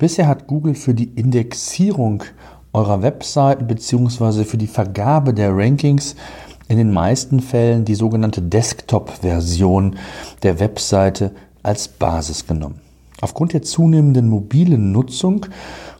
Bisher hat Google für die Indexierung eurer Webseiten bzw. für die Vergabe der Rankings in den meisten Fällen die sogenannte Desktop-Version der Webseite als Basis genommen. Aufgrund der zunehmenden mobilen Nutzung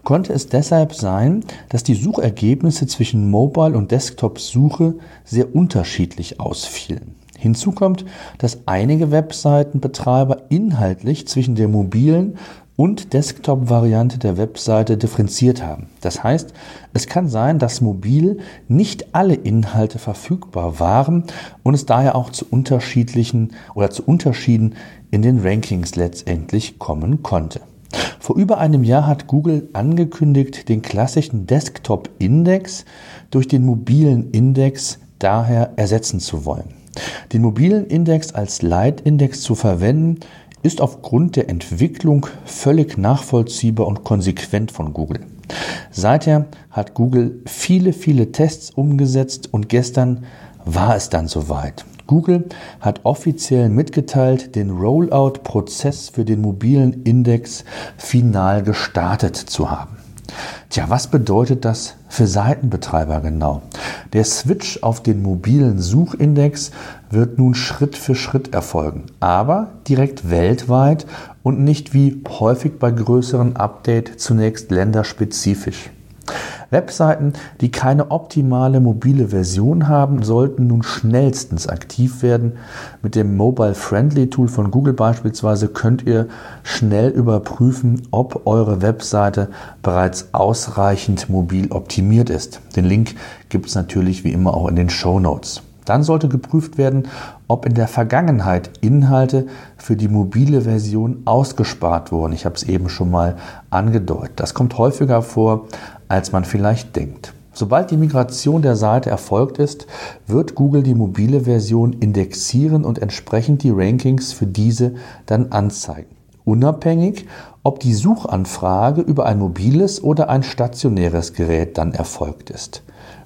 konnte es deshalb sein, dass die Suchergebnisse zwischen Mobile- und Desktop-Suche sehr unterschiedlich ausfielen. Hinzu kommt, dass einige Webseitenbetreiber inhaltlich zwischen der mobilen und Desktop-Variante der Webseite differenziert haben. Das heißt, es kann sein, dass mobil nicht alle Inhalte verfügbar waren und es daher auch zu unterschiedlichen oder zu Unterschieden in den Rankings letztendlich kommen konnte. Vor über einem Jahr hat Google angekündigt, den klassischen Desktop-Index durch den mobilen Index daher ersetzen zu wollen. Den mobilen Index als Leitindex zu verwenden, ist aufgrund der Entwicklung völlig nachvollziehbar und konsequent von Google. Seither hat Google viele, viele Tests umgesetzt und gestern war es dann soweit. Google hat offiziell mitgeteilt, den Rollout-Prozess für den mobilen Index final gestartet zu haben. Tja, was bedeutet das für Seitenbetreiber genau? Der Switch auf den mobilen Suchindex wird nun Schritt für Schritt erfolgen, aber direkt weltweit und nicht wie häufig bei größeren Updates zunächst länderspezifisch. Webseiten, die keine optimale mobile Version haben, sollten nun schnellstens aktiv werden. Mit dem Mobile Friendly Tool von Google beispielsweise könnt ihr schnell überprüfen, ob eure Webseite bereits ausreichend mobil optimiert ist. Den Link gibt es natürlich wie immer auch in den Show Notes. Dann sollte geprüft werden, ob in der Vergangenheit Inhalte für die mobile Version ausgespart wurden. Ich habe es eben schon mal angedeutet. Das kommt häufiger vor, als man vielleicht denkt. Sobald die Migration der Seite erfolgt ist, wird Google die mobile Version indexieren und entsprechend die Rankings für diese dann anzeigen. Unabhängig, ob die Suchanfrage über ein mobiles oder ein stationäres Gerät dann erfolgt ist.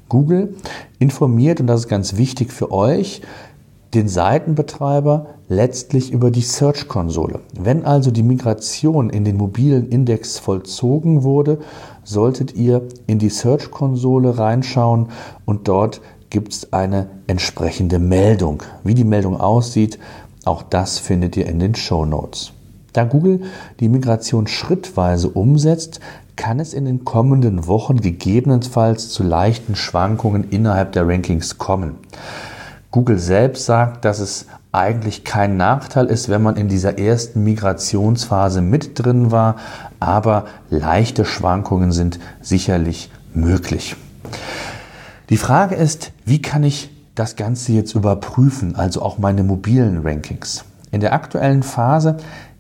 Google informiert, und das ist ganz wichtig für euch, den Seitenbetreiber letztlich über die Search-Konsole. Wenn also die Migration in den mobilen Index vollzogen wurde, solltet ihr in die Search-Konsole reinschauen und dort gibt es eine entsprechende Meldung. Wie die Meldung aussieht, auch das findet ihr in den Show Notes. Da Google die Migration schrittweise umsetzt, kann es in den kommenden Wochen gegebenenfalls zu leichten Schwankungen innerhalb der Rankings kommen. Google selbst sagt, dass es eigentlich kein Nachteil ist, wenn man in dieser ersten Migrationsphase mit drin war, aber leichte Schwankungen sind sicherlich möglich. Die Frage ist, wie kann ich das Ganze jetzt überprüfen, also auch meine mobilen Rankings? In der aktuellen Phase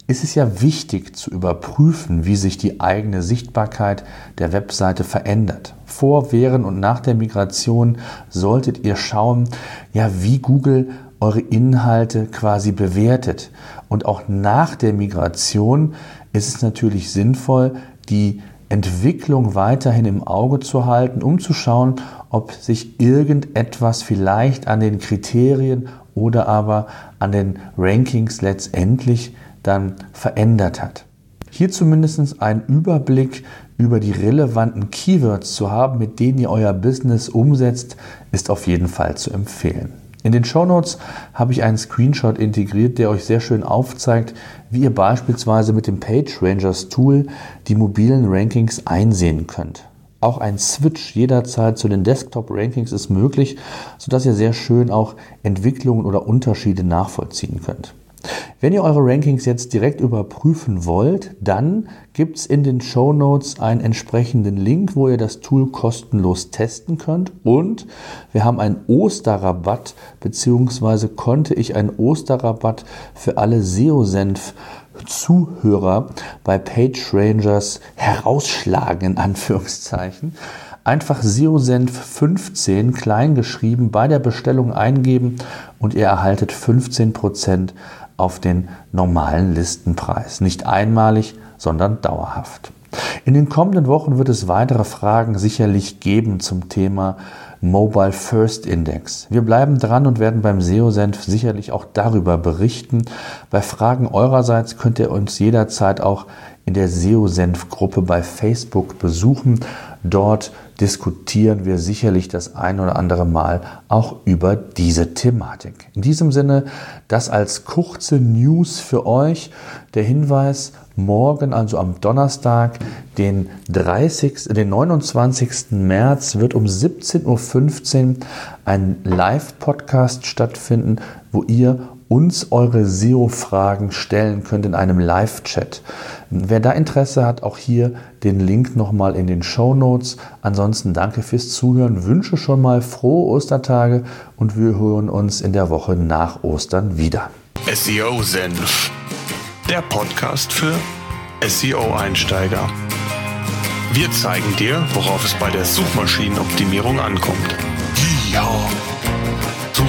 ist es ja wichtig zu überprüfen, wie sich die eigene Sichtbarkeit der Webseite verändert vor, während und nach der Migration solltet ihr schauen, ja, wie Google eure Inhalte quasi bewertet. Und auch nach der Migration ist es natürlich sinnvoll, die Entwicklung weiterhin im Auge zu halten, um zu schauen, ob sich irgendetwas vielleicht an den Kriterien oder aber an den Rankings letztendlich dann verändert hat. Hier zumindest einen Überblick über die relevanten Keywords zu haben, mit denen ihr euer Business umsetzt, ist auf jeden Fall zu empfehlen. In den Show Notes habe ich einen Screenshot integriert, der euch sehr schön aufzeigt, wie ihr beispielsweise mit dem PageRangers Tool die mobilen Rankings einsehen könnt. Auch ein Switch jederzeit zu den Desktop-Rankings ist möglich, sodass ihr sehr schön auch Entwicklungen oder Unterschiede nachvollziehen könnt. Wenn ihr eure Rankings jetzt direkt überprüfen wollt, dann gibt es in den Show Notes einen entsprechenden Link, wo ihr das Tool kostenlos testen könnt. Und wir haben einen Osterrabatt, beziehungsweise konnte ich einen Osterrabatt für alle SEO-Senf Zuhörer bei PageRangers herausschlagen, in Anführungszeichen. Einfach SEO-Senf 15 klein geschrieben bei der Bestellung eingeben und ihr erhaltet 15% auf den normalen Listenpreis. Nicht einmalig, sondern dauerhaft. In den kommenden Wochen wird es weitere Fragen sicherlich geben zum Thema Mobile First Index. Wir bleiben dran und werden beim SEO-Senf sicherlich auch darüber berichten. Bei Fragen eurerseits könnt ihr uns jederzeit auch in der SEO-Senf-Gruppe bei Facebook besuchen. Dort diskutieren wir sicherlich das ein oder andere Mal auch über diese Thematik. In diesem Sinne, das als kurze News für euch. Der Hinweis, morgen, also am Donnerstag, den 30., den 29. März, wird um 17.15 Uhr ein Live-Podcast stattfinden, wo ihr uns eure SEO-Fragen stellen könnt in einem Live-Chat. Wer da Interesse hat, auch hier den Link nochmal in den Show Notes. Ansonsten danke fürs Zuhören, wünsche schon mal frohe Ostertage und wir hören uns in der Woche nach Ostern wieder. SEO Senf, der Podcast für SEO-Einsteiger. Wir zeigen dir, worauf es bei der Suchmaschinenoptimierung ankommt. Ja.